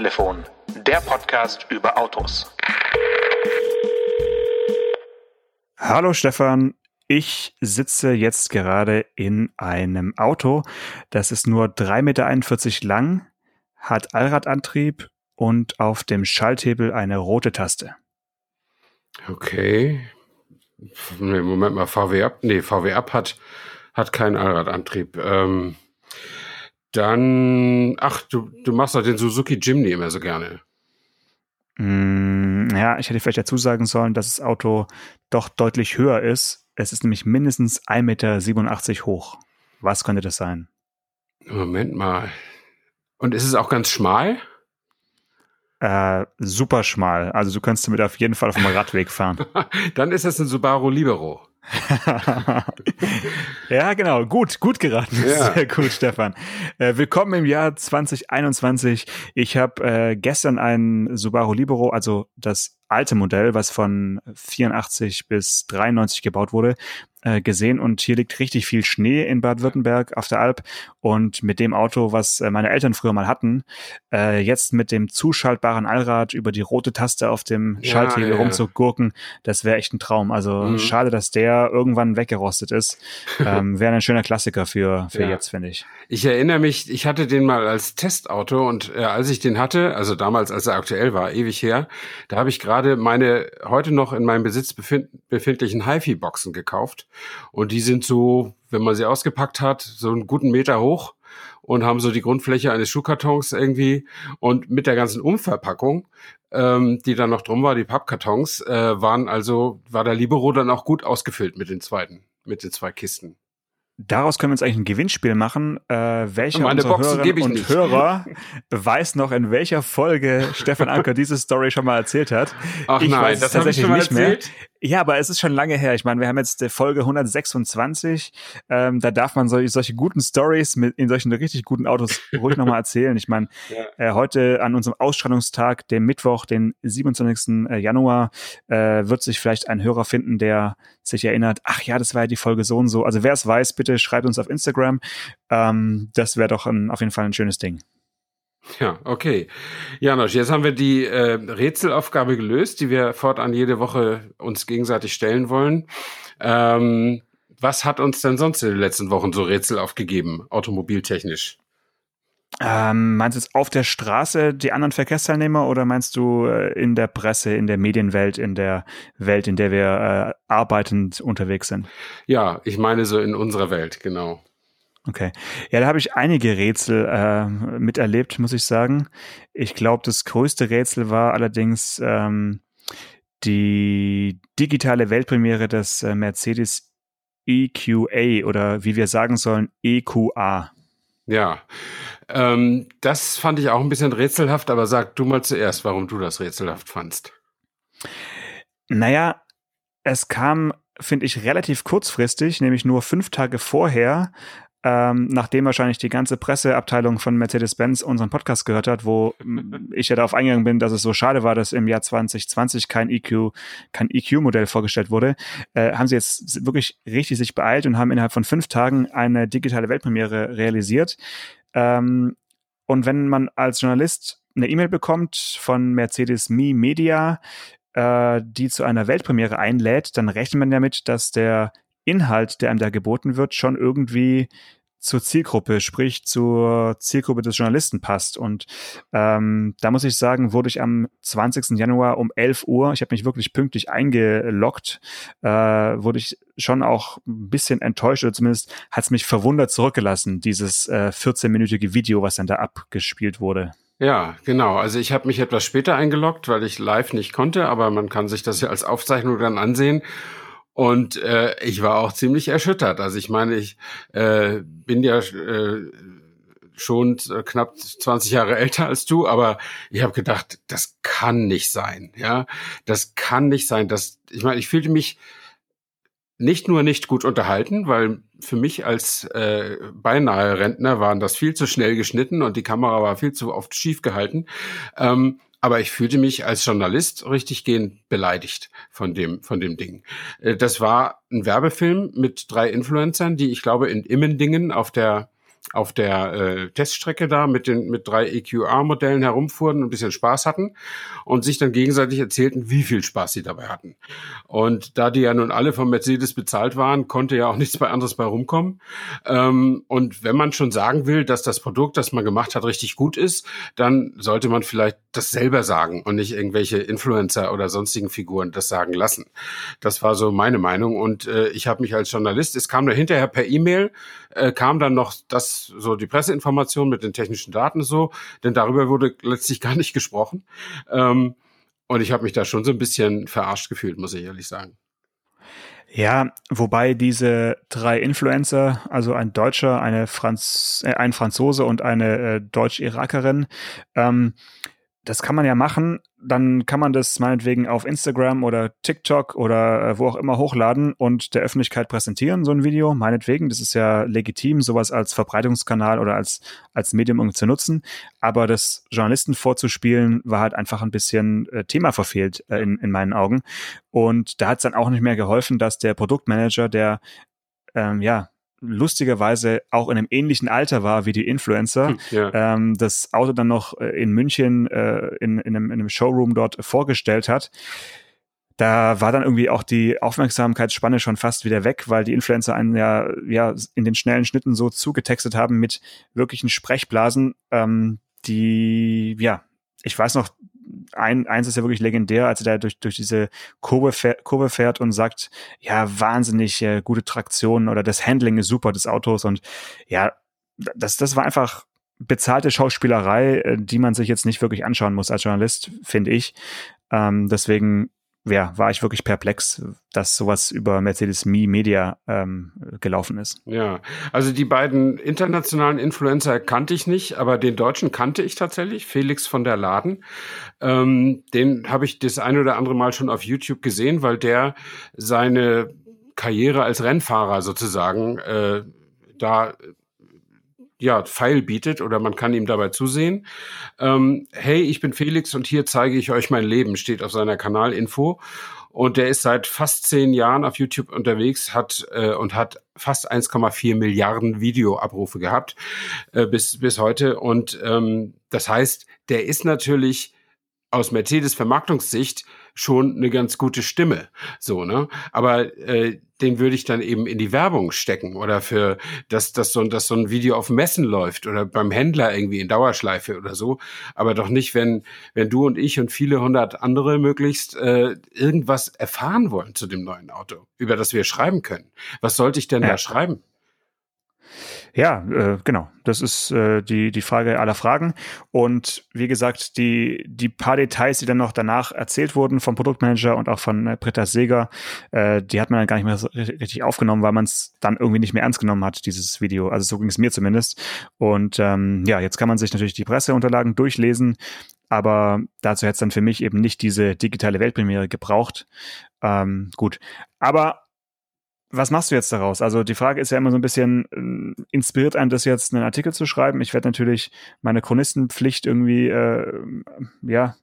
Autotelefon, der Podcast über Autos. Hallo Stefan, ich sitze jetzt gerade in einem Auto, das ist nur 3,41 Meter lang, hat Allradantrieb und auf dem Schalthebel eine rote Taste. Okay. Nee, Moment mal, VW Up, nee, VW Up hat, hat keinen Allradantrieb. Ähm, dann, ach, du, du machst doch den Suzuki Jimny immer so gerne. Mm, ja, ich hätte vielleicht dazu sagen sollen, dass das Auto doch deutlich höher ist. Es ist nämlich mindestens 1,87 Meter hoch. Was könnte das sein? Moment mal. Und ist es auch ganz schmal? Äh, super schmal. Also du kannst damit auf jeden Fall auf dem Radweg fahren. Dann ist es ein Subaru Libero. ja, genau. Gut, gut geraten. Ja. Sehr gut, Stefan. Äh, willkommen im Jahr 2021. Ich habe äh, gestern ein Subaru Libero, also das alte Modell, was von 84 bis 93 gebaut wurde, äh, gesehen und hier liegt richtig viel Schnee in Baden-Württemberg auf der Alp und mit dem Auto, was äh, meine Eltern früher mal hatten, äh, jetzt mit dem zuschaltbaren Allrad über die rote Taste auf dem ja, Schalthebel ja, rumzugurken, das wäre echt ein Traum. Also mhm. schade, dass der irgendwann weggerostet ist. Ähm, wäre ein schöner Klassiker für, für ja. jetzt, finde ich. Ich erinnere mich, ich hatte den mal als Testauto und äh, als ich den hatte, also damals, als er aktuell war, ewig her, da habe ich gerade meine heute noch in meinem Besitz befind befindlichen HiFi-Boxen gekauft und die sind so, wenn man sie ausgepackt hat, so einen guten Meter hoch und haben so die Grundfläche eines Schuhkartons irgendwie und mit der ganzen Umverpackung, ähm, die dann noch drum war, die Pappkartons, äh, waren also, war der Libero dann auch gut ausgefüllt mit den zweiten, mit den zwei Kisten. Daraus können wir uns eigentlich ein Gewinnspiel machen. Äh, welcher Meine unserer Boxen Hörerinnen und nicht. Hörer weiß noch, in welcher Folge Stefan Anker diese Story schon mal erzählt hat? Ach ich nein, weiß das tatsächlich nicht erzählt? mehr. Ja, aber es ist schon lange her. Ich meine, wir haben jetzt die Folge 126. Ähm, da darf man solche, solche guten Stories mit in solchen richtig guten Autos ruhig nochmal erzählen. Ich meine, ja. äh, heute an unserem Ausstrahlungstag, dem Mittwoch, den 27. Äh, Januar, äh, wird sich vielleicht ein Hörer finden, der sich erinnert, ach ja, das war ja die Folge so und so. Also wer es weiß, bitte schreibt uns auf Instagram. Ähm, das wäre doch ein, auf jeden Fall ein schönes Ding. Ja, okay. Janosch, jetzt haben wir die äh, Rätselaufgabe gelöst, die wir fortan jede Woche uns gegenseitig stellen wollen. Ähm, was hat uns denn sonst in den letzten Wochen so Rätsel aufgegeben, automobiltechnisch? Ähm, meinst du jetzt auf der Straße die anderen Verkehrsteilnehmer oder meinst du äh, in der Presse, in der Medienwelt, in der Welt, in der wir äh, arbeitend unterwegs sind? Ja, ich meine so in unserer Welt, genau. Okay. Ja, da habe ich einige Rätsel äh, miterlebt, muss ich sagen. Ich glaube, das größte Rätsel war allerdings ähm, die digitale Weltpremiere des äh, Mercedes EQA oder wie wir sagen sollen, EQA. Ja, ähm, das fand ich auch ein bisschen rätselhaft, aber sag du mal zuerst, warum du das rätselhaft fandst. Naja, es kam, finde ich, relativ kurzfristig, nämlich nur fünf Tage vorher, ähm, nachdem wahrscheinlich die ganze Presseabteilung von Mercedes-Benz unseren Podcast gehört hat, wo ich ja darauf eingegangen bin, dass es so schade war, dass im Jahr 2020 kein EQ, kein EQ-Modell vorgestellt wurde, äh, haben sie jetzt wirklich richtig sich beeilt und haben innerhalb von fünf Tagen eine digitale Weltpremiere realisiert. Ähm, und wenn man als Journalist eine E-Mail bekommt von Mercedes Me Media, äh, die zu einer Weltpremiere einlädt, dann rechnet man damit, dass der Inhalt, der einem da geboten wird, schon irgendwie zur Zielgruppe, sprich zur Zielgruppe des Journalisten passt. Und ähm, da muss ich sagen, wurde ich am 20. Januar um 11 Uhr, ich habe mich wirklich pünktlich eingeloggt, äh, wurde ich schon auch ein bisschen enttäuscht oder zumindest hat es mich verwundert zurückgelassen, dieses äh, 14-minütige Video, was dann da abgespielt wurde. Ja, genau. Also ich habe mich etwas später eingeloggt, weil ich live nicht konnte, aber man kann sich das ja als Aufzeichnung dann ansehen. Und äh, ich war auch ziemlich erschüttert. Also ich meine, ich äh, bin ja äh, schon knapp 20 Jahre älter als du, aber ich habe gedacht, das kann nicht sein. Ja, das kann nicht sein. Das, ich meine, ich fühlte mich nicht nur nicht gut unterhalten, weil für mich als äh, beinahe Rentner waren das viel zu schnell geschnitten und die Kamera war viel zu oft schief gehalten. Ähm, aber ich fühlte mich als Journalist richtig gehend beleidigt von dem, von dem Ding. Äh, das war ein Werbefilm mit drei Influencern, die ich glaube in Immendingen auf der auf der äh, Teststrecke da mit den mit drei EQA-Modellen herumfuhren, ein bisschen Spaß hatten und sich dann gegenseitig erzählten, wie viel Spaß sie dabei hatten. Und da die ja nun alle von Mercedes bezahlt waren, konnte ja auch nichts bei anderes bei rumkommen. Ähm, und wenn man schon sagen will, dass das Produkt, das man gemacht hat, richtig gut ist, dann sollte man vielleicht das selber sagen und nicht irgendwelche Influencer oder sonstigen Figuren das sagen lassen. Das war so meine Meinung. Und äh, ich habe mich als Journalist, es kam da hinterher per E-Mail, äh, kam dann noch das so die Presseinformation mit den technischen Daten so, denn darüber wurde letztlich gar nicht gesprochen. Ähm, und ich habe mich da schon so ein bisschen verarscht gefühlt, muss ich ehrlich sagen. Ja, wobei diese drei Influencer, also ein Deutscher, eine Franz, äh, ein Franzose und eine äh, Deutsch-Irakerin, ähm, das kann man ja machen. Dann kann man das meinetwegen auf Instagram oder TikTok oder äh, wo auch immer hochladen und der Öffentlichkeit präsentieren, so ein Video. Meinetwegen, das ist ja legitim, sowas als Verbreitungskanal oder als, als Medium irgendwie zu nutzen. Aber das Journalisten vorzuspielen, war halt einfach ein bisschen äh, Thema verfehlt äh, in, in meinen Augen. Und da hat es dann auch nicht mehr geholfen, dass der Produktmanager, der ähm, ja, lustigerweise auch in einem ähnlichen Alter war wie die Influencer, hm, ja. ähm, das Auto dann noch äh, in München äh, in, in, einem, in einem Showroom dort vorgestellt hat. Da war dann irgendwie auch die Aufmerksamkeitsspanne schon fast wieder weg, weil die Influencer einen ja, ja in den schnellen Schnitten so zugetextet haben mit wirklichen Sprechblasen, ähm, die, ja, ich weiß noch, ein, eins ist ja wirklich legendär, als er da durch, durch diese Kurve, fährt, Kurve fährt und sagt, ja, wahnsinnig äh, gute Traktion oder das Handling ist super des Autos und ja, das, das war einfach bezahlte Schauspielerei, äh, die man sich jetzt nicht wirklich anschauen muss als Journalist, finde ich. Ähm, deswegen ja, war ich wirklich perplex, dass sowas über Mercedes Me Media ähm, gelaufen ist. Ja, also die beiden internationalen Influencer kannte ich nicht, aber den deutschen kannte ich tatsächlich, Felix von der Laden. Ähm, den habe ich das ein oder andere Mal schon auf YouTube gesehen, weil der seine Karriere als Rennfahrer sozusagen äh, da ja, Pfeil bietet oder man kann ihm dabei zusehen. Ähm, hey, ich bin Felix und hier zeige ich euch mein Leben, steht auf seiner Kanalinfo. Und der ist seit fast zehn Jahren auf YouTube unterwegs, hat äh, und hat fast 1,4 Milliarden Videoabrufe gehabt äh, bis bis heute. Und ähm, das heißt, der ist natürlich aus Mercedes Vermarktungssicht schon eine ganz gute Stimme. So, ne? Aber äh, den würde ich dann eben in die Werbung stecken oder für, dass, dass, so, dass so ein Video auf Messen läuft oder beim Händler irgendwie in Dauerschleife oder so. Aber doch nicht, wenn, wenn du und ich und viele hundert andere möglichst äh, irgendwas erfahren wollen zu dem neuen Auto, über das wir schreiben können. Was sollte ich denn ja. da schreiben? Ja, äh, genau. Das ist äh, die, die Frage aller Fragen. Und wie gesagt, die, die paar Details, die dann noch danach erzählt wurden vom Produktmanager und auch von äh, Britta Seger, äh, die hat man dann gar nicht mehr so richtig aufgenommen, weil man es dann irgendwie nicht mehr ernst genommen hat, dieses Video. Also so ging es mir zumindest. Und ähm, ja, jetzt kann man sich natürlich die Presseunterlagen durchlesen. Aber dazu hätte es dann für mich eben nicht diese digitale Weltpremiere gebraucht. Ähm, gut. Aber was machst du jetzt daraus? Also die Frage ist ja immer so ein bisschen, äh, inspiriert einen das jetzt, einen Artikel zu schreiben? Ich werde natürlich meine Chronistenpflicht irgendwie, äh, ja,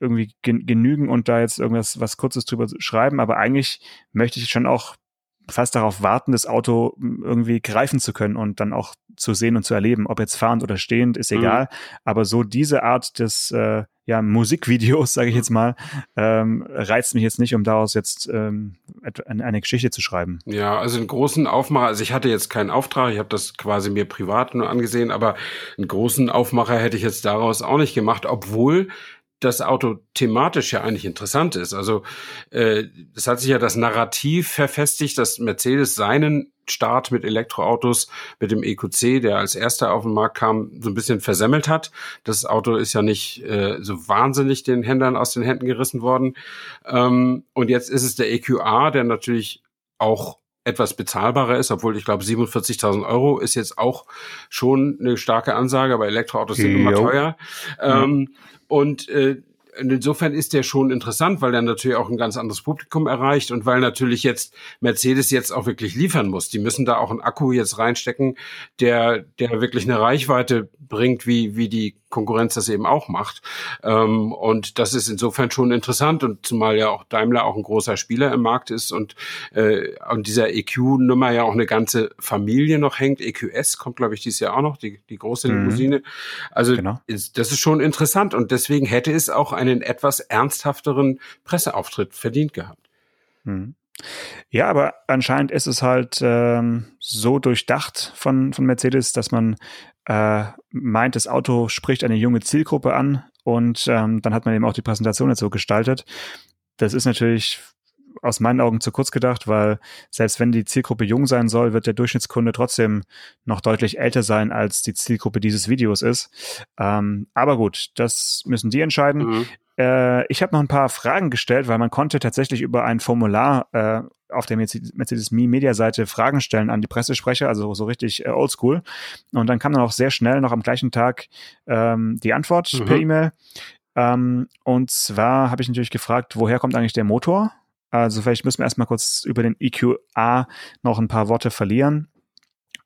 irgendwie genügen und da jetzt irgendwas was Kurzes drüber schreiben, aber eigentlich möchte ich schon auch fast darauf warten, das Auto irgendwie greifen zu können und dann auch zu sehen und zu erleben. Ob jetzt fahrend oder stehend, ist mhm. egal. Mhm. Aber so diese Art des äh, ja, Musikvideos, sage ich jetzt mal, ähm, reizt mich jetzt nicht, um daraus jetzt ähm, eine Geschichte zu schreiben. Ja, also einen großen Aufmacher, also ich hatte jetzt keinen Auftrag, ich habe das quasi mir privat nur angesehen, aber einen großen Aufmacher hätte ich jetzt daraus auch nicht gemacht, obwohl das Auto thematisch ja eigentlich interessant ist. Also äh, es hat sich ja das Narrativ verfestigt, dass Mercedes seinen Start mit Elektroautos, mit dem EQC, der als erster auf den Markt kam, so ein bisschen versemmelt hat. Das Auto ist ja nicht äh, so wahnsinnig den Händlern aus den Händen gerissen worden. Ähm, und jetzt ist es der EQA, der natürlich auch etwas bezahlbarer ist, obwohl ich glaube 47.000 Euro ist jetzt auch schon eine starke Ansage, aber Elektroautos sind immer teuer. Ähm, und äh, insofern ist der schon interessant, weil er natürlich auch ein ganz anderes Publikum erreicht und weil natürlich jetzt Mercedes jetzt auch wirklich liefern muss. Die müssen da auch einen Akku jetzt reinstecken, der, der wirklich eine Reichweite bringt, wie, wie die Konkurrenz das eben auch macht. Ähm, und das ist insofern schon interessant und zumal ja auch Daimler auch ein großer Spieler im Markt ist und äh, an dieser EQ-Nummer ja auch eine ganze Familie noch hängt. EQS kommt, glaube ich, dieses Jahr auch noch, die, die große mhm. Limousine. Also genau. ist, das ist schon interessant und deswegen hätte es auch einen etwas ernsthafteren Presseauftritt verdient gehabt. Mhm. Ja, aber anscheinend ist es halt ähm, so durchdacht von, von Mercedes, dass man äh, meint, das Auto spricht eine junge Zielgruppe an und ähm, dann hat man eben auch die Präsentation so gestaltet. Das ist natürlich aus meinen Augen zu kurz gedacht, weil selbst wenn die Zielgruppe jung sein soll, wird der Durchschnittskunde trotzdem noch deutlich älter sein, als die Zielgruppe dieses Videos ist. Ähm, aber gut, das müssen die entscheiden. Mhm. Äh, ich habe noch ein paar Fragen gestellt, weil man konnte tatsächlich über ein Formular äh, auf der Mercedes Me Media Seite Fragen stellen an die Pressesprecher, also so richtig äh, oldschool. Und dann kam dann auch sehr schnell noch am gleichen Tag ähm, die Antwort mhm. per E-Mail. Ähm, und zwar habe ich natürlich gefragt, woher kommt eigentlich der Motor? Also vielleicht müssen wir erstmal kurz über den EQA noch ein paar Worte verlieren.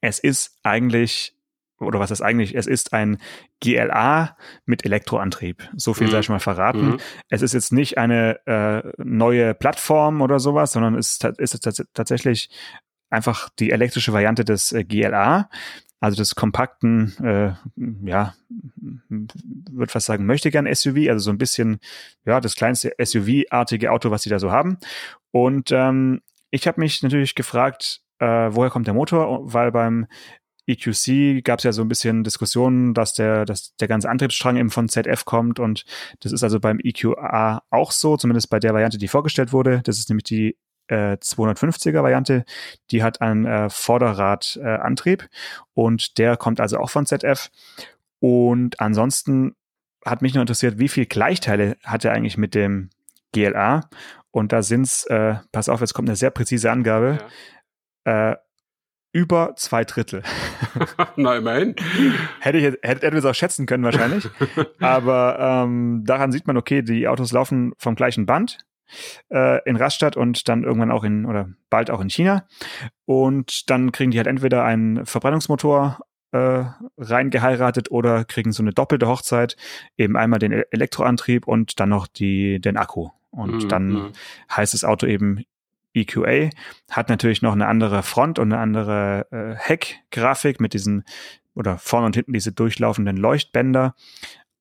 Es ist eigentlich oder was ist eigentlich? Es ist ein GLA mit Elektroantrieb. So viel mhm. sei schon mal verraten. Mhm. Es ist jetzt nicht eine äh, neue Plattform oder sowas, sondern es ist, ist tatsächlich einfach die elektrische Variante des äh, GLA, also des kompakten, äh, ja, würde fast sagen, möchte gern SUV, also so ein bisschen, ja, das kleinste SUV-artige Auto, was sie da so haben. Und ähm, ich habe mich natürlich gefragt, äh, woher kommt der Motor? Weil beim EQC gab es ja so ein bisschen Diskussionen, dass der, dass der ganze Antriebsstrang eben von ZF kommt und das ist also beim EQA auch so, zumindest bei der Variante, die vorgestellt wurde. Das ist nämlich die äh, 250er Variante, die hat einen äh, Vorderradantrieb äh, und der kommt also auch von ZF. Und ansonsten hat mich nur interessiert, wie viel Gleichteile hat er eigentlich mit dem GLA? Und da sind's, äh, pass auf, jetzt kommt eine sehr präzise Angabe. Ja. Äh, über zwei Drittel. Na, immerhin. hätte ich hätte, es auch schätzen können wahrscheinlich. Aber ähm, daran sieht man, okay, die Autos laufen vom gleichen Band äh, in Rastatt und dann irgendwann auch in oder bald auch in China. Und dann kriegen die halt entweder einen Verbrennungsmotor äh, reingeheiratet oder kriegen so eine doppelte Hochzeit, eben einmal den Elektroantrieb und dann noch die, den Akku. Und mhm. dann mhm. heißt das Auto eben EQA, hat natürlich noch eine andere Front und eine andere äh, Heckgrafik mit diesen oder vorne und hinten diese durchlaufenden Leuchtbänder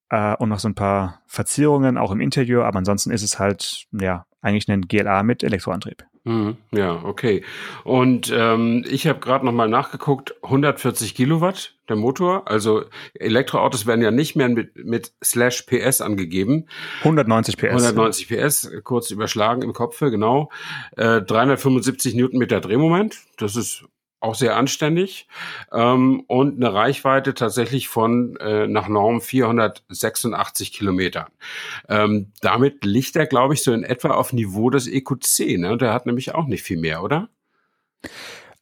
äh, und noch so ein paar Verzierungen auch im Interieur, aber ansonsten ist es halt ja eigentlich ein GLA mit Elektroantrieb. Mhm, ja, okay. Und ähm, ich habe gerade nochmal nachgeguckt, 140 Kilowatt der Motor. Also Elektroautos werden ja nicht mehr mit, mit Slash PS angegeben. 190 PS. 190 PS, kurz überschlagen im Kopfe, genau. Äh, 375 Newtonmeter Drehmoment. Das ist auch sehr anständig ähm, und eine Reichweite tatsächlich von äh, nach Norm 486 Kilometern. Ähm, damit liegt er, glaube ich, so in etwa auf Niveau des EQC. Ne? Der hat nämlich auch nicht viel mehr, oder?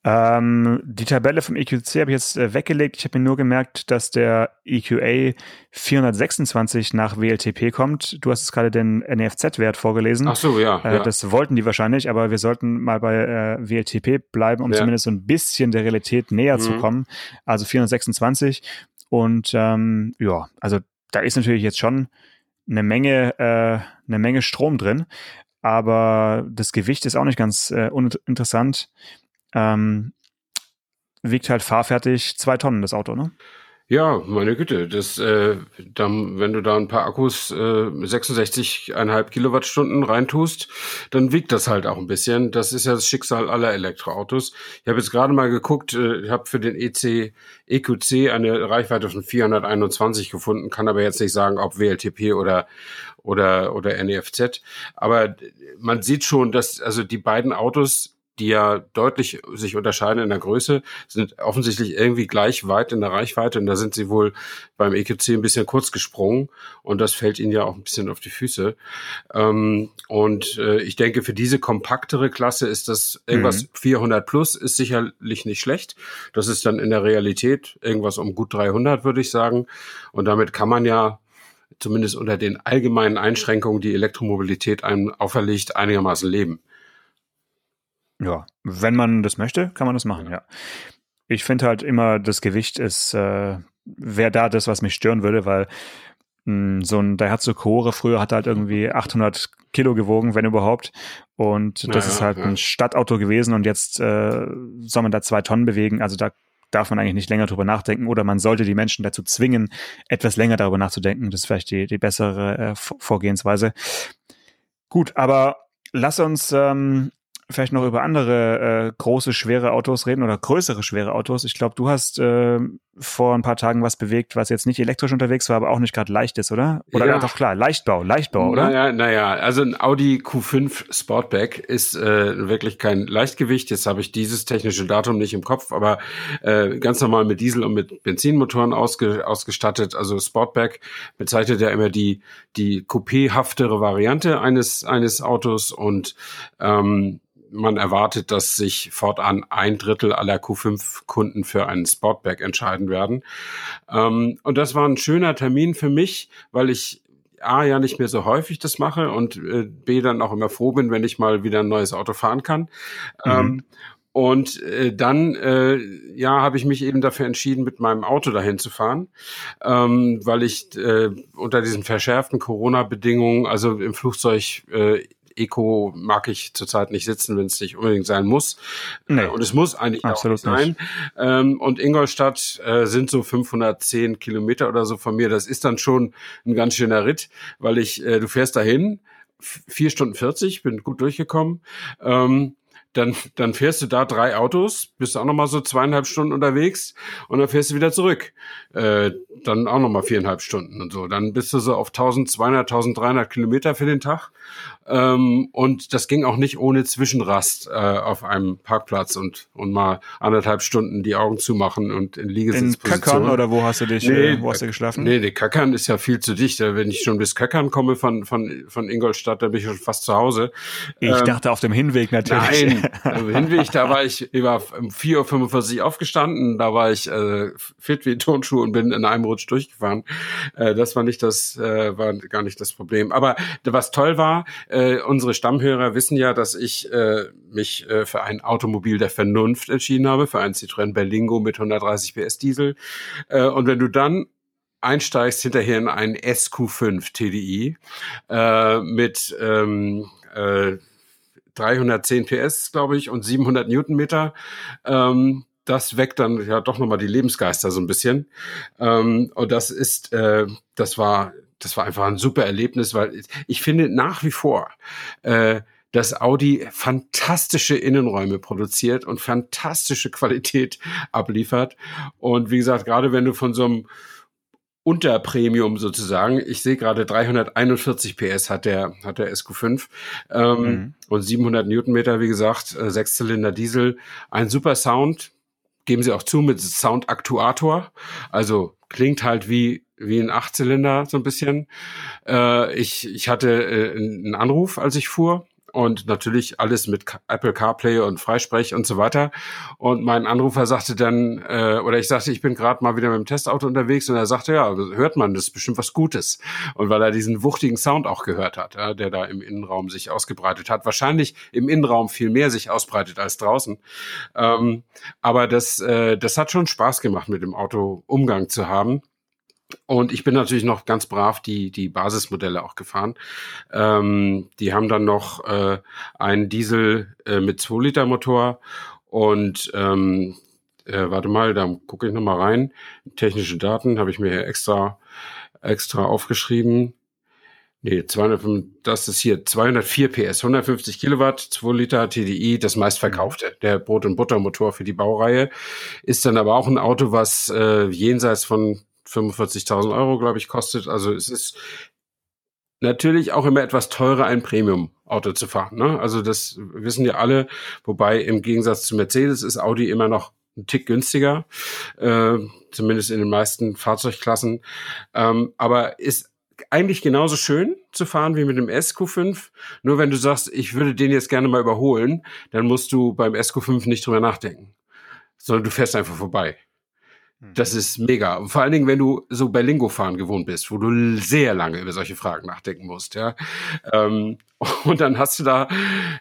Ähm, die Tabelle vom EQC habe ich jetzt äh, weggelegt. Ich habe mir nur gemerkt, dass der EQA 426 nach WLTP kommt. Du hast es gerade den NEFZ-Wert vorgelesen. Ach so, ja, äh, ja, Das wollten die wahrscheinlich, aber wir sollten mal bei äh, WLTP bleiben, um ja. zumindest so ein bisschen der Realität näher mhm. zu kommen. Also 426. Und ähm, ja, also da ist natürlich jetzt schon eine Menge, äh, eine Menge Strom drin. Aber das Gewicht ist auch nicht ganz äh, uninteressant ähm, wiegt halt fahrfertig zwei Tonnen, das Auto, ne? Ja, meine Güte, das, äh, dann, wenn du da ein paar Akkus äh, 66,5 Kilowattstunden reintust, dann wiegt das halt auch ein bisschen. Das ist ja das Schicksal aller Elektroautos. Ich habe jetzt gerade mal geguckt, äh, ich habe für den EC EQC eine Reichweite von 421 gefunden, kann aber jetzt nicht sagen, ob WLTP oder oder oder NEFZ. Aber man sieht schon, dass also die beiden Autos die ja deutlich sich unterscheiden in der Größe, sind offensichtlich irgendwie gleich weit in der Reichweite und da sind sie wohl beim EQC ein bisschen kurz gesprungen und das fällt ihnen ja auch ein bisschen auf die Füße. Ähm, und äh, ich denke, für diese kompaktere Klasse ist das irgendwas mhm. 400 plus ist sicherlich nicht schlecht. Das ist dann in der Realität irgendwas um gut 300, würde ich sagen. Und damit kann man ja zumindest unter den allgemeinen Einschränkungen, die Elektromobilität einem auferlegt, einigermaßen leben. Ja, wenn man das möchte, kann man das machen, ja. Ich finde halt immer, das Gewicht ist, äh, wäre da das, was mich stören würde, weil mh, hm, so ein Daihatsu Core früher hat halt irgendwie 800 Kilo gewogen, wenn überhaupt. Und das ja, ist halt ja. ein Stadtauto gewesen und jetzt äh, soll man da zwei Tonnen bewegen. Also da darf man eigentlich nicht länger drüber nachdenken oder man sollte die Menschen dazu zwingen, etwas länger darüber nachzudenken. Das ist vielleicht die, die bessere äh, Vorgehensweise. Gut, aber lass uns ähm, vielleicht noch über andere äh, große, schwere Autos reden oder größere, schwere Autos. Ich glaube, du hast äh, vor ein paar Tagen was bewegt, was jetzt nicht elektrisch unterwegs war, aber auch nicht gerade leicht ist, oder? Oder ja. doch klar, Leichtbau, Leichtbau, oder? Naja, naja, also ein Audi Q5 Sportback ist äh, wirklich kein Leichtgewicht. Jetzt habe ich dieses technische Datum nicht im Kopf, aber äh, ganz normal mit Diesel und mit Benzinmotoren ausge, ausgestattet. Also Sportback bezeichnet ja immer die, die coupéhaftere Variante eines, eines Autos und ähm, man erwartet, dass sich fortan ein Drittel aller Q5-Kunden für einen Sportback entscheiden werden. Ähm, und das war ein schöner Termin für mich, weil ich A, ja nicht mehr so häufig das mache und äh, B, dann auch immer froh bin, wenn ich mal wieder ein neues Auto fahren kann. Mhm. Ähm, und äh, dann, äh, ja, habe ich mich eben dafür entschieden, mit meinem Auto dahin zu fahren, ähm, weil ich äh, unter diesen verschärften Corona-Bedingungen, also im Flugzeug äh, Eco mag ich zurzeit nicht sitzen, wenn es nicht unbedingt sein muss. Nee. Und es muss eigentlich Absolut auch nicht sein. Ähm, und Ingolstadt äh, sind so 510 Kilometer oder so von mir. Das ist dann schon ein ganz schöner Ritt, weil ich, äh, du fährst dahin, vier Stunden 40, bin gut durchgekommen. Ähm, dann, dann fährst du da drei Autos, bist auch nochmal so zweieinhalb Stunden unterwegs und dann fährst du wieder zurück. Äh, dann auch nochmal viereinhalb Stunden und so. Dann bist du so auf 1200, 1300 Kilometer für den Tag ähm, und das ging auch nicht ohne Zwischenrast äh, auf einem Parkplatz und, und mal anderthalb Stunden die Augen zumachen und in Liegesitzposition. In Kackern oder wo hast du dich, nee, äh, wo hast du geschlafen? Nee, nee, Kackern ist ja viel zu dicht. Wenn ich schon bis Kackern komme von, von, von Ingolstadt, dann bin ich schon fast zu Hause. Ich ähm, dachte auf dem Hinweg natürlich. Nein, Hinweg, da war ich über 4.45 Uhr aufgestanden, da war ich äh, fit wie Turnschuh und bin in einem Rutsch durchgefahren. Äh, das war nicht das, äh, war gar nicht das Problem. Aber was toll war, äh, unsere Stammhörer wissen ja, dass ich äh, mich äh, für ein Automobil der Vernunft entschieden habe, für einen Citroën Berlingo mit 130 PS Diesel. Äh, und wenn du dann einsteigst hinterher in einen SQ5 TDI äh, mit ähm, äh, 310 PS, glaube ich, und 700 Newtonmeter. Ähm, das weckt dann ja doch nochmal die Lebensgeister so ein bisschen. Ähm, und das ist, äh, das war das war einfach ein super Erlebnis, weil ich finde nach wie vor, äh, dass Audi fantastische Innenräume produziert und fantastische Qualität abliefert. Und wie gesagt, gerade wenn du von so einem Unterpremium sozusagen. Ich sehe gerade 341 PS hat der hat der SQ5 ähm, mhm. und 700 Newtonmeter, wie gesagt, äh, Sechszylinder Diesel, ein super Sound. Geben Sie auch zu mit Soundaktuator, also klingt halt wie wie ein Achtzylinder so ein bisschen. Äh, ich, ich hatte äh, einen Anruf, als ich fuhr und natürlich alles mit Apple CarPlay und Freisprech und so weiter. Und mein Anrufer sagte dann, äh, oder ich sagte, ich bin gerade mal wieder mit dem Testauto unterwegs und er sagte, ja, hört man, das ist bestimmt was Gutes. Und weil er diesen wuchtigen Sound auch gehört hat, ja, der da im Innenraum sich ausgebreitet hat, wahrscheinlich im Innenraum viel mehr sich ausbreitet als draußen. Ähm, aber das, äh, das hat schon Spaß gemacht, mit dem Auto Umgang zu haben. Und ich bin natürlich noch ganz brav die, die Basismodelle auch gefahren. Ähm, die haben dann noch äh, einen Diesel äh, mit 2-Liter-Motor und ähm, äh, warte mal, da gucke ich noch mal rein. Technische Daten habe ich mir hier extra, extra aufgeschrieben. Nee, 205, das ist hier 204 PS, 150 Kilowatt, 2 Liter TDI, das meistverkaufte. Der Brot- und Buttermotor für die Baureihe ist dann aber auch ein Auto, was äh, jenseits von 45.000 Euro, glaube ich, kostet. Also es ist natürlich auch immer etwas teurer, ein Premium-Auto zu fahren. Ne? Also das wissen ja alle. Wobei im Gegensatz zu Mercedes ist Audi immer noch ein Tick günstiger, äh, zumindest in den meisten Fahrzeugklassen. Ähm, aber ist eigentlich genauso schön zu fahren wie mit dem SQ5. Nur wenn du sagst, ich würde den jetzt gerne mal überholen, dann musst du beim SQ5 nicht drüber nachdenken, sondern du fährst einfach vorbei. Das ist mega. Und vor allen Dingen, wenn du so bei Lingo fahren gewohnt bist, wo du sehr lange über solche Fragen nachdenken musst, ja. Ähm, und dann hast du da,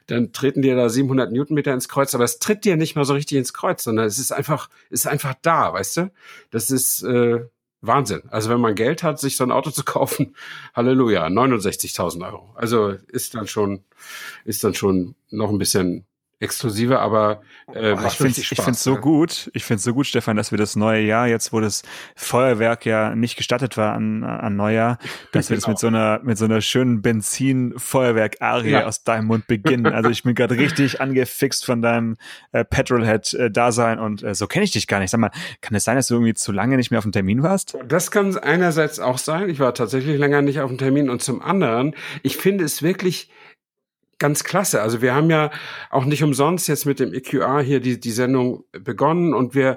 dann treten dir da 700 Newtonmeter ins Kreuz, aber es tritt dir nicht mal so richtig ins Kreuz, sondern es ist einfach, ist einfach da, weißt du? Das ist äh, Wahnsinn. Also wenn man Geld hat, sich so ein Auto zu kaufen, Halleluja, 69.000 Euro. Also ist dann schon, ist dann schon noch ein bisschen exklusiver, aber äh, oh, ich finde ich finde so gut, ich finde so gut, Stefan, dass wir das neue Jahr jetzt, wo das Feuerwerk ja nicht gestattet war an, an Neujahr, dass wir genau. das mit so einer mit so einer schönen Benzin-Feuerwerk-Arie ja. aus deinem Mund beginnen. Also ich bin gerade richtig angefixt von deinem äh, Petrolhead-Dasein und äh, so kenne ich dich gar nicht. Sag mal, kann es sein, dass du irgendwie zu lange nicht mehr auf dem Termin warst? Das kann einerseits auch sein. Ich war tatsächlich länger nicht auf dem Termin und zum anderen, ich finde es wirklich ganz klasse. Also wir haben ja auch nicht umsonst jetzt mit dem EQA hier die, die Sendung begonnen und wir,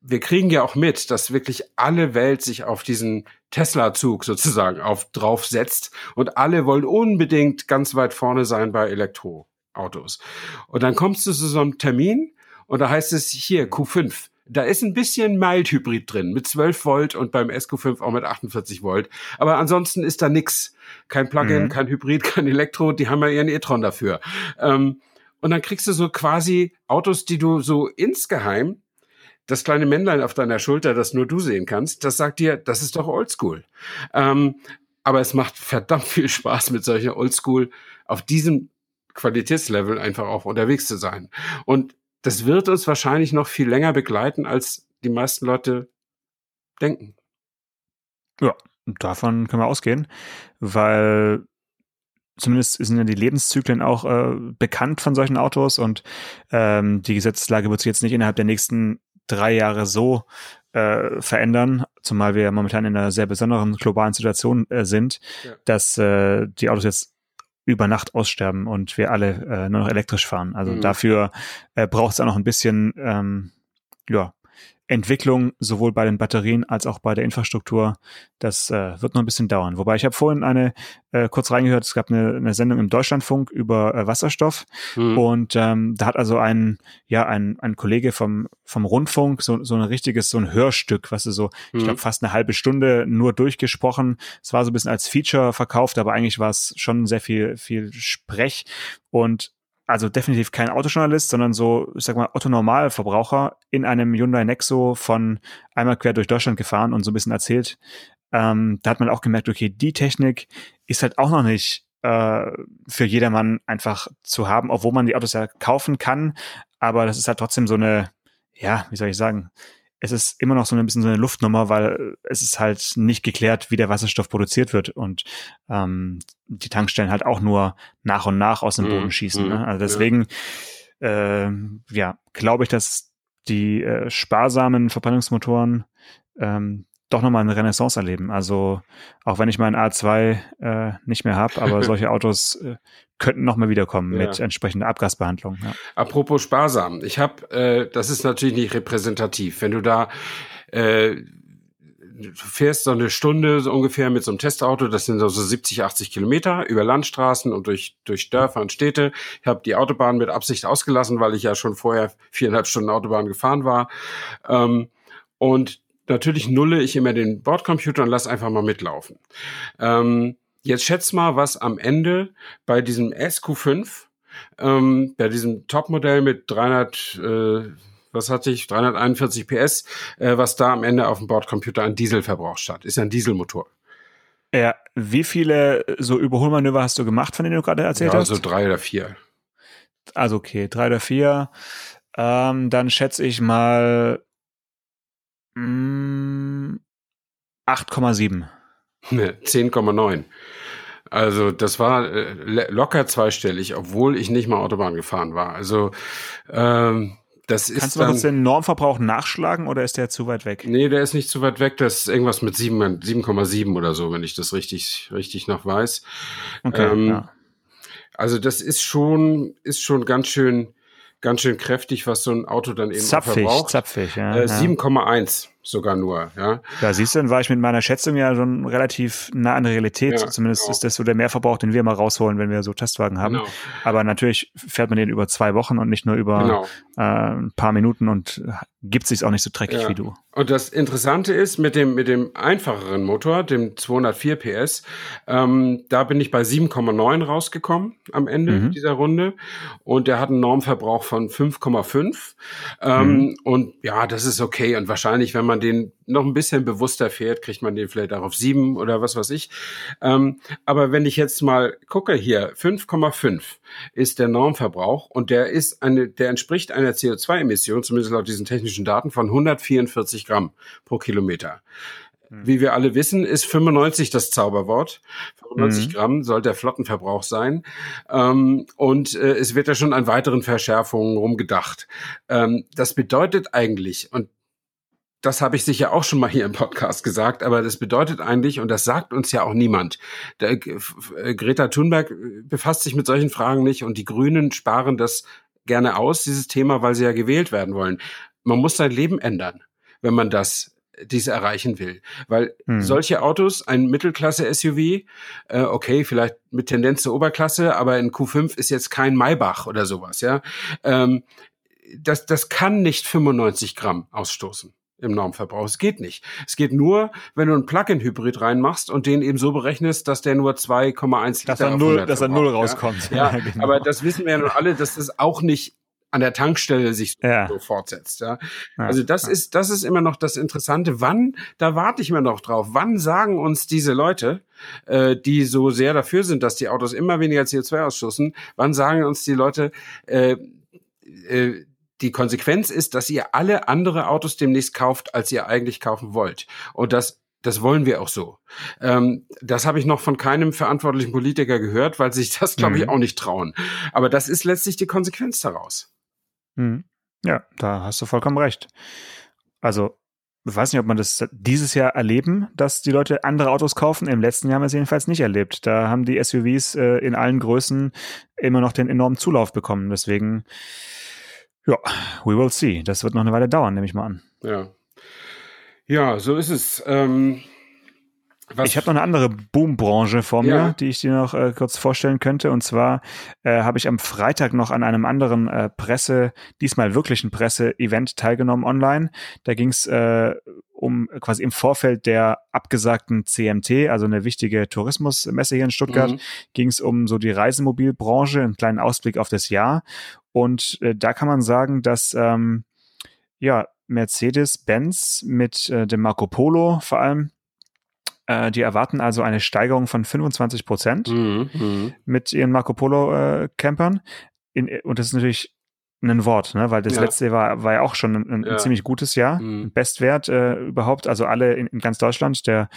wir kriegen ja auch mit, dass wirklich alle Welt sich auf diesen Tesla-Zug sozusagen auf, drauf setzt und alle wollen unbedingt ganz weit vorne sein bei Elektroautos. Und dann kommst du zu so einem Termin und da heißt es hier Q5 da ist ein bisschen Mild-Hybrid drin mit 12 Volt und beim SQ5 auch mit 48 Volt. Aber ansonsten ist da nix. Kein Plugin, mhm. kein Hybrid, kein Elektro. Die haben ja ihren e-tron dafür. Ähm, und dann kriegst du so quasi Autos, die du so insgeheim das kleine Männlein auf deiner Schulter, das nur du sehen kannst, das sagt dir, das ist doch Oldschool. Ähm, aber es macht verdammt viel Spaß, mit solchen Oldschool auf diesem Qualitätslevel einfach auch unterwegs zu sein. Und das wird uns wahrscheinlich noch viel länger begleiten, als die meisten Leute denken. Ja, davon können wir ausgehen, weil zumindest sind ja die Lebenszyklen auch äh, bekannt von solchen Autos und ähm, die Gesetzeslage wird sich jetzt nicht innerhalb der nächsten drei Jahre so äh, verändern, zumal wir momentan in einer sehr besonderen globalen Situation äh, sind, ja. dass äh, die Autos jetzt über Nacht aussterben und wir alle äh, nur noch elektrisch fahren. Also mhm. dafür äh, braucht es auch noch ein bisschen ähm, ja, Entwicklung sowohl bei den Batterien als auch bei der Infrastruktur. Das äh, wird noch ein bisschen dauern. Wobei ich habe vorhin eine äh, kurz reingehört, es gab eine, eine Sendung im Deutschlandfunk über äh, Wasserstoff mhm. und ähm, da hat also ein ja ein, ein Kollege vom vom Rundfunk so so ein richtiges so ein Hörstück, was ist so mhm. ich glaube fast eine halbe Stunde nur durchgesprochen. Es war so ein bisschen als Feature verkauft, aber eigentlich war es schon sehr viel viel Sprech und also definitiv kein Autojournalist, sondern so, ich sag mal, Otto-Normalverbraucher in einem Hyundai Nexo von einmal quer durch Deutschland gefahren und so ein bisschen erzählt. Ähm, da hat man auch gemerkt, okay, die Technik ist halt auch noch nicht äh, für jedermann einfach zu haben, obwohl man die Autos ja kaufen kann. Aber das ist halt trotzdem so eine, ja, wie soll ich sagen, es ist immer noch so ein bisschen so eine Luftnummer, weil es ist halt nicht geklärt, wie der Wasserstoff produziert wird und ähm, die Tankstellen halt auch nur nach und nach aus dem Boden mm, schießen. Mm, ne? Also deswegen, ja, äh, ja glaube ich, dass die äh, sparsamen Verbrennungsmotoren ähm, doch nochmal eine Renaissance erleben. Also auch wenn ich meinen A2 äh, nicht mehr habe, aber solche Autos äh, könnten nochmal wiederkommen ja. mit entsprechender Abgasbehandlung. Ja. Apropos sparsam, ich habe, äh, das ist natürlich nicht repräsentativ, wenn du da äh, du fährst so eine Stunde so ungefähr mit so einem Testauto, das sind so 70, 80 Kilometer über Landstraßen und durch, durch Dörfer und Städte. Ich habe die Autobahn mit Absicht ausgelassen, weil ich ja schon vorher viereinhalb Stunden Autobahn gefahren war. Ähm, und natürlich nulle ich immer den Bordcomputer und lass einfach mal mitlaufen. Ähm, jetzt schätz mal, was am Ende bei diesem SQ5, ähm, bei diesem Topmodell mit 300, äh, was hatte ich, 341 PS, äh, was da am Ende auf dem Bordcomputer an Dieselverbrauch statt. Ist ja ein Dieselmotor. Ja, wie viele so Überholmanöver hast du gemacht, von denen du gerade erzählt ja, hast? Also drei oder vier. Also okay, drei oder vier. Ähm, dann schätze ich mal 8,7. Ne, 10,9. Also das war äh, locker zweistellig, obwohl ich nicht mal Autobahn gefahren war. Also ähm, das ist Kannst du mal den Normverbrauch nachschlagen oder ist der zu weit weg? Nee, der ist nicht zu weit weg. Das ist irgendwas mit 7,7 oder so, wenn ich das richtig, richtig noch weiß. Okay, ähm, ja. Also das ist schon, ist schon ganz schön, ganz schön kräftig, was so ein Auto dann eben zapfig, verbraucht. Zapfig, ja. Äh, 7,1. Sogar nur, ja. Da siehst du, dann war ich mit meiner Schätzung ja schon relativ nah an der Realität. Ja, Zumindest genau. ist das so der Mehrverbrauch, den wir mal rausholen, wenn wir so Testwagen haben. Genau. Aber natürlich fährt man den über zwei Wochen und nicht nur über Genau. äh, ein paar Minuten und gibt sich auch nicht so dreckig Ja. wie du. Und das Interessante ist, mit dem, mit dem einfacheren Motor, dem 204 PS, ähm, da bin ich bei 7,9 rausgekommen am Ende Mhm. dieser Runde. Und der hat einen Normverbrauch von 5,5. Ähm, Mhm. Und ja, das ist okay. Und wahrscheinlich, wenn man den noch ein bisschen bewusster fährt, kriegt man den vielleicht auch auf 7 oder was weiß ich. Ähm, aber wenn ich jetzt mal gucke hier, 5,5 ist der Normverbrauch und der ist eine, der entspricht einer CO2-Emission, zumindest laut diesen technischen Daten, von 144 Gramm pro Kilometer. Wie wir alle wissen, ist 95 das Zauberwort. 95 Mhm. Gramm soll der Flottenverbrauch sein. Ähm, und äh, es wird ja schon an weiteren Verschärfungen rumgedacht. Ähm, das bedeutet eigentlich, und das habe ich sicher auch schon mal hier im Podcast gesagt, aber das bedeutet eigentlich, und das sagt uns ja auch niemand, der, äh, Greta Thunberg äh, befasst sich mit solchen Fragen nicht und die Grünen sparen das gerne aus, dieses Thema, weil sie ja gewählt werden wollen. Man muss sein Leben ändern, wenn man das dies erreichen will. Weil Hm. solche Autos, ein Mittelklasse-SUV, äh, okay, vielleicht mit Tendenz zur Oberklasse, aber ein Q5 ist jetzt kein Maybach oder sowas, ja. Ähm, das, das kann nicht 95 Gramm ausstoßen im Normverbrauch. Es geht nicht. Es geht nur, wenn du einen Plug-in-Hybrid reinmachst und den eben so berechnest, dass der nur 2,1 Liter Dass er null, 100 dass er null rauskommt. Ja, ja genau. aber das wissen wir ja nun alle, dass das auch nicht an der Tankstelle sich so, Ja. so fortsetzt. Ja. Also das ist, das ist immer noch das Interessante. Wann, da warte ich immer noch drauf, wann sagen uns diese Leute, äh, die so sehr dafür sind, dass die Autos immer weniger CO2 ausstoßen, wann sagen uns die Leute, äh, äh, die Konsequenz ist, dass ihr alle andere Autos demnächst kauft, als ihr eigentlich kaufen wollt. Und das das wollen wir auch so. Ähm, das habe ich noch von keinem verantwortlichen Politiker gehört, weil sich das, glaube ich, Mhm. auch nicht trauen. Aber das ist letztlich die Konsequenz daraus. Mhm. Ja, da hast du vollkommen recht. Also, ich weiß nicht, ob man das dieses Jahr erleben, dass die Leute andere Autos kaufen. Im letzten Jahr haben wir es jedenfalls nicht erlebt. Da haben die SUVs äh, in allen Größen immer noch den enormen Zulauf bekommen. Deswegen, ja, we will see. Das wird noch eine Weile dauern, nehme ich mal an. Ja. Ja, so ist es. Ähm, Ich habe noch eine andere Boombranche vor mir, Ja. die ich dir noch äh, kurz vorstellen könnte. Und zwar äh, habe ich am Freitag noch an einem anderen äh, Presse, diesmal wirklichen Presse-Event teilgenommen online. Da ging es äh, um quasi im Vorfeld der abgesagten CMT, also eine wichtige Tourismusmesse hier in Stuttgart, Mhm. ging es um so die Reisemobilbranche, einen kleinen Ausblick auf das Jahr. Und äh, da kann man sagen, dass ähm, ja Mercedes-Benz mit äh, dem Marco Polo vor allem äh, die erwarten also eine Steigerung von 25 Prozent Mhm, mhm. mit ihren Marco Polo äh, und das ist natürlich ein Wort, ne? weil das Ja. letzte war, war ja auch schon ein, ein Ja. ziemlich gutes Jahr, Mhm. Bestwert äh, überhaupt, also alle in, in ganz Deutschland. Der,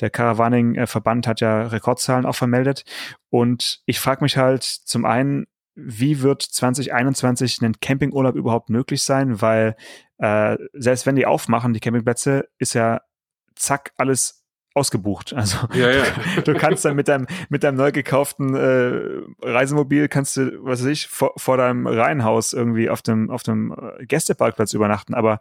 der Caravaning-Verband hat ja Rekordzahlen auch vermeldet. Und ich frage mich halt zum einen, wie wird 2021 ein Campingurlaub überhaupt möglich sein? Weil äh, selbst wenn die aufmachen, die Campingplätze, ist ja zack alles ausgebucht. Also Ja, ja. du kannst dann mit deinem mit deinem neu gekauften äh, Reisemobil kannst du, was weiß ich, vor, vor deinem Reihenhaus irgendwie auf dem auf dem äh, Gästeparkplatz übernachten. Aber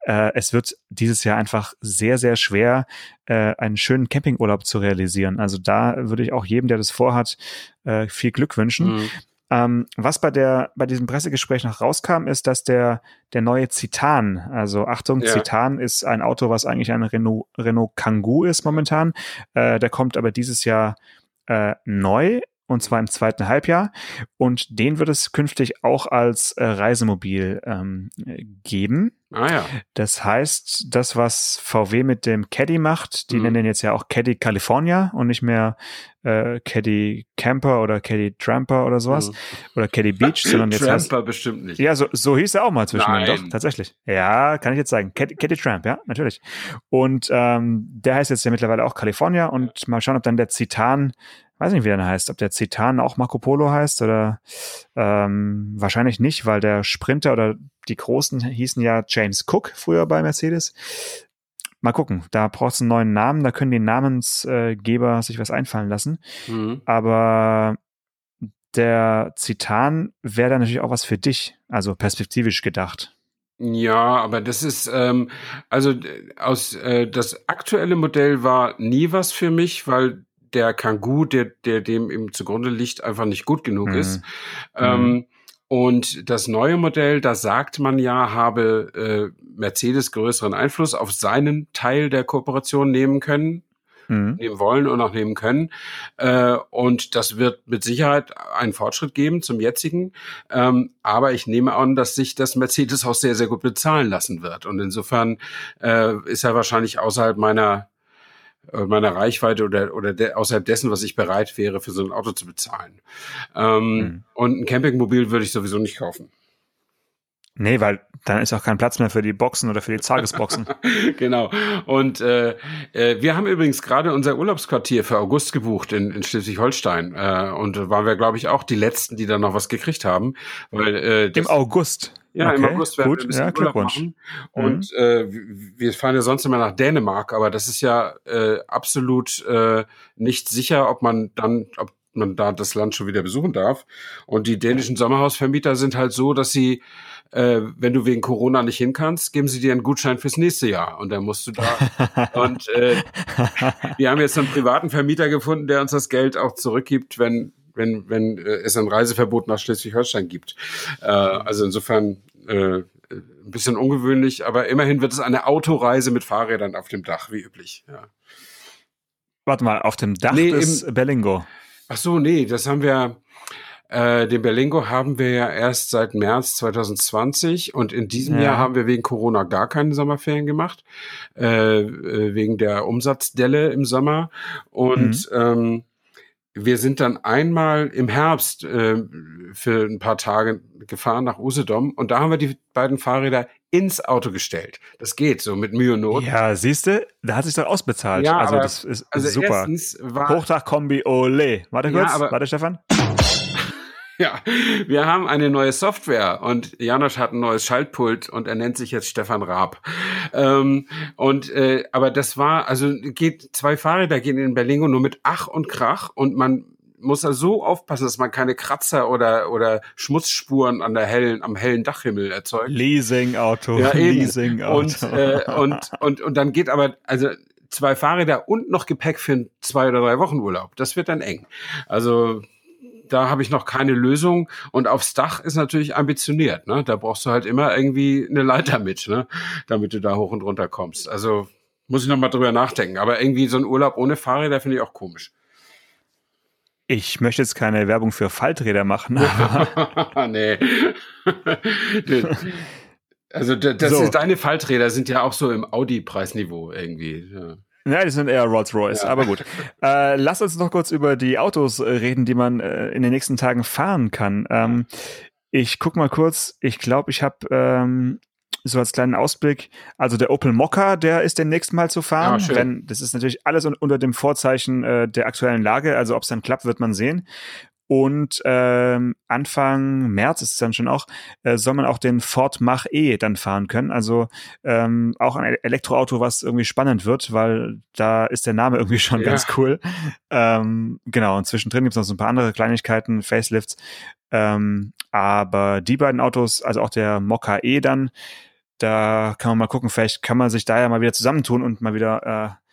äh, es wird dieses Jahr einfach sehr sehr schwer, äh, einen schönen Campingurlaub zu realisieren. Also da würde ich auch jedem, der das vorhat, äh, viel Glück wünschen. Mhm. Ähm, was bei der bei diesem Pressegespräch noch rauskam, ist, dass der der neue Citan, also Achtung, Ja. Citan ist ein Auto, was eigentlich ein Renault Renault Kangoo ist momentan. Äh, der kommt aber dieses Jahr äh, neu und zwar im zweiten Halbjahr und den wird es künftig auch als äh, Reisemobil ähm, geben. Ah ja. Das heißt, das, was VW mit dem Caddy macht, die Mhm. nennen den jetzt ja auch Caddy California und nicht mehr äh, Caddy Camper oder Caddy Tramper oder sowas Mhm. oder Caddy Beach, sondern jetzt heißt, Tramper bestimmt nicht. ja, so, so hieß er auch mal zwischen Nein. Doch, tatsächlich. Ja, kann ich jetzt sagen. Caddy, Caddy Tramp, ja, natürlich. Und ähm, der heißt jetzt ja mittlerweile auch California und mal schauen, ob dann der Citan, weiß nicht, wie der heißt, ob der Citan auch Marco Polo heißt oder ähm, wahrscheinlich nicht, weil der Sprinter oder die Großen hießen ja James Cook früher bei Mercedes. Mal gucken, da braucht es einen neuen Namen, da können die Namensgeber sich was einfallen lassen. Mhm. Aber der Zitan wäre dann natürlich auch was für dich, also perspektivisch gedacht. Ja, aber das ist ähm, also aus äh, das aktuelle Modell war nie was für mich, weil der Kangoo, der der dem im zugrunde liegt, einfach nicht gut genug mhm. ist. Ähm, mhm. Und das neue Modell, da sagt man ja, habe äh, Mercedes größeren Einfluss auf seinen Teil der Kooperation nehmen können mhm. nehmen wollen und auch nehmen können. Äh, und das wird mit Sicherheit einen Fortschritt geben zum jetzigen. Ähm, aber ich nehme an, dass sich das Mercedes auch sehr, sehr gut bezahlen lassen wird. Und insofern äh, ist er wahrscheinlich außerhalb meiner meiner Reichweite oder, oder de, außerhalb dessen, was ich bereit wäre, für so ein Auto zu bezahlen. Ähm, mhm. Und ein Campingmobil würde ich sowieso nicht kaufen. Nee, weil dann ist auch kein Platz mehr für die Boxen oder für die Tagesboxen. genau. Und äh, äh, wir haben übrigens gerade unser Urlaubsquartier für August gebucht in, in Schleswig-Holstein. Äh, und waren wir, glaube ich, auch die Letzten, die da noch was gekriegt haben. Weil, äh, Im August. Ja, okay, im August werden gut, wir ein bisschen ja, Glückwunsch. machen. Und mhm. äh, wir fahren ja sonst immer nach Dänemark, aber das ist ja äh, absolut äh, nicht sicher, ob man dann, ob man da das Land schon wieder besuchen darf. Und die dänischen Sommerhausvermieter sind halt so, dass sie äh, wenn du wegen Corona nicht hin kannst, geben sie dir einen Gutschein fürs nächste Jahr und dann musst du da. und äh, wir haben jetzt einen privaten Vermieter gefunden, der uns das Geld auch zurückgibt, wenn wenn wenn äh, es ein Reiseverbot nach Schleswig-Holstein gibt. Äh, also insofern äh, ein bisschen ungewöhnlich, aber immerhin wird es eine Autoreise mit Fahrrädern auf dem Dach, wie üblich. Ja. Warte mal, auf dem Dach nee, des Berlingo. Ach so, nee, das haben wir äh, den Berlingo haben wir ja erst seit März 2020 und in diesem ja. Jahr haben wir wegen Corona gar keine Sommerferien gemacht, äh, äh, wegen der Umsatzdelle im Sommer. Und mhm. ähm, wir sind dann einmal im Herbst äh, für ein paar Tage gefahren nach Usedom und da haben wir die beiden Fahrräder ins Auto gestellt. Das geht so mit Mühe und Not. Ja, siehst du, da hat sich doch ausbezahlt. Ja, also aber, das ist, also super. Hochdachkombi, ole. Warte kurz, ja, aber, warte Stefan. Ja, wir haben eine neue Software und Janosch hat ein neues Schaltpult und er nennt sich jetzt Stefan Raab. Ähm, und äh, aber das war, also geht zwei Fahrräder gehen in Berlingo nur mit Ach und Krach und man muss da so aufpassen, dass man keine Kratzer oder oder Schmutzspuren an der hellen am hellen Dachhimmel erzeugt. Leasing-Auto, ja, Leasing-Auto. Und, äh, und und und dann geht aber also zwei Fahrräder und noch Gepäck für zwei oder drei Wochen Urlaub. Das wird dann eng. Also da habe ich noch keine Lösung. Und aufs Dach ist natürlich ambitioniert. Ne? Da brauchst du halt immer irgendwie eine Leiter mit, ne? damit du da hoch und runter kommst. Also muss ich noch mal drüber nachdenken. Aber irgendwie so ein Urlaub ohne Fahrräder finde ich auch komisch. Ich möchte jetzt keine Werbung für Falträder machen. nee. also das so. ist, deine Falträder sind ja auch so im Audi-Preisniveau irgendwie. Ja. Ja, die sind eher Rolls-Royce, ja. aber gut. Äh, lass uns noch kurz über die Autos äh, reden, die man äh, in den nächsten Tagen fahren kann. Ähm, ich guck mal kurz, ich glaube, ich habe ähm, so als kleinen Ausblick, also der Opel Mokka, der ist demnächst mal zu fahren. Ja, Denn das ist natürlich alles un unter dem Vorzeichen äh, der aktuellen Lage. Also ob es dann klappt, wird man sehen. Und ähm, Anfang März ist es dann schon auch, äh, soll man auch den Ford Mach E dann fahren können. Also ähm, auch ein Elektroauto, was irgendwie spannend wird, weil da ist der Name irgendwie schon ja. ganz cool. Ähm, genau, und zwischendrin gibt es noch so ein paar andere Kleinigkeiten, Facelifts. Ähm, aber die beiden Autos, also auch der Mokka E dann, da kann man mal gucken, vielleicht kann man sich da ja mal wieder zusammentun und mal wieder äh,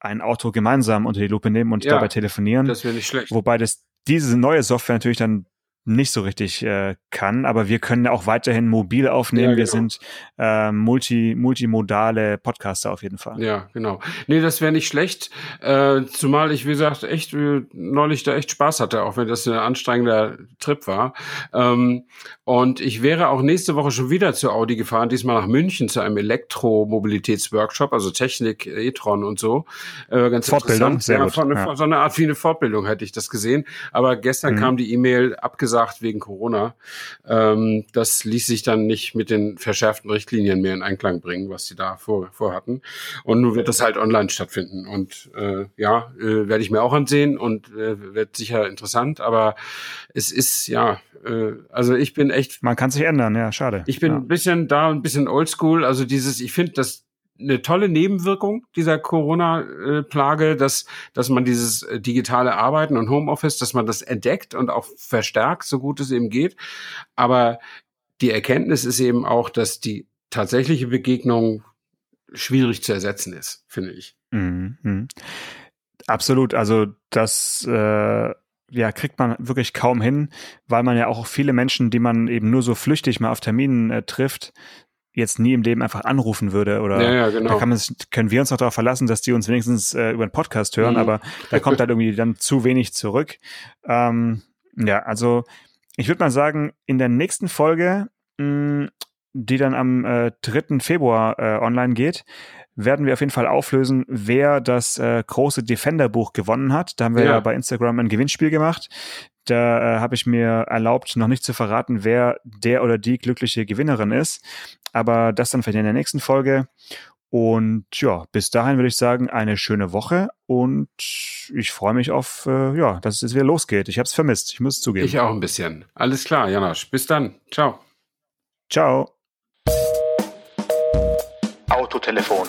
ein Auto gemeinsam unter die Lupe nehmen und ja, dabei telefonieren. Das wäre nicht schlecht. Wobei das diese neue Software natürlich dann nicht so richtig äh, kann, aber wir können auch weiterhin mobil aufnehmen. Ja, genau. Wir sind äh, multi, multimodale Podcaster auf jeden Fall. Ja, genau. Nee, das wäre nicht schlecht, äh, zumal ich, wie gesagt, echt äh, neulich da echt Spaß hatte, auch wenn das ein anstrengender Trip war. Ähm, und ich wäre auch nächste Woche schon wieder zu Audi gefahren, diesmal nach München zu einem Elektromobilitätsworkshop, also Technik, E-Tron und so. Äh, ganz Fortbildung, sehr ja, gut. Von, ja. So eine Art wie eine Fortbildung hätte ich das gesehen. Aber gestern mhm. kam die E-Mail abgesagt, abgesagt wegen Corona. Ähm, das ließ sich dann nicht mit den verschärften Richtlinien mehr in Einklang bringen, was sie da vor, vorhatten. Und nun wird das halt online stattfinden. Und äh, ja, äh, werde ich mir auch ansehen und äh, wird sicher interessant. Aber es ist ja, äh, also ich bin echt. Man kann sich ändern, ja, schade. Ich bin ja. ein bisschen da, ein bisschen oldschool. Also dieses, ich finde, das eine tolle Nebenwirkung dieser Corona-Plage, dass, dass man dieses äh, digitale Arbeiten und Homeoffice, dass man das entdeckt und auch verstärkt, so gut es eben geht. Aber die Erkenntnis ist eben auch, dass die tatsächliche Begegnung schwierig zu ersetzen ist, finde ich. Mhm. Absolut. Also das äh, ja, kriegt man wirklich kaum hin, weil man ja auch viele Menschen, die man eben nur so flüchtig mal auf Terminen äh, trifft, jetzt nie im Leben einfach anrufen würde oder ja, ja, genau. da kann man, können wir uns noch darauf verlassen, dass die uns wenigstens äh, über den Podcast hören, mhm. aber da kommt halt irgendwie dann zu wenig zurück. Ähm, ja, also ich würde mal sagen, in der nächsten Folge, mh, die dann am äh, 3. Februar äh, online geht, werden wir auf jeden Fall auflösen, wer das äh, große Defender-Buch gewonnen hat. Da haben wir ja. ja bei Instagram ein Gewinnspiel gemacht. Da äh, habe ich mir erlaubt, noch nicht zu verraten, wer der oder die glückliche Gewinnerin ist. Aber das dann vielleicht in der nächsten Folge. Und ja, bis dahin würde ich sagen, eine schöne Woche und ich freue mich auf, äh, ja, dass es jetzt wieder losgeht. Ich habe es vermisst, ich muss es zugeben. Ich auch ein bisschen. Alles klar, Janosch. Bis dann. Ciao. Ciao. Autotelefon,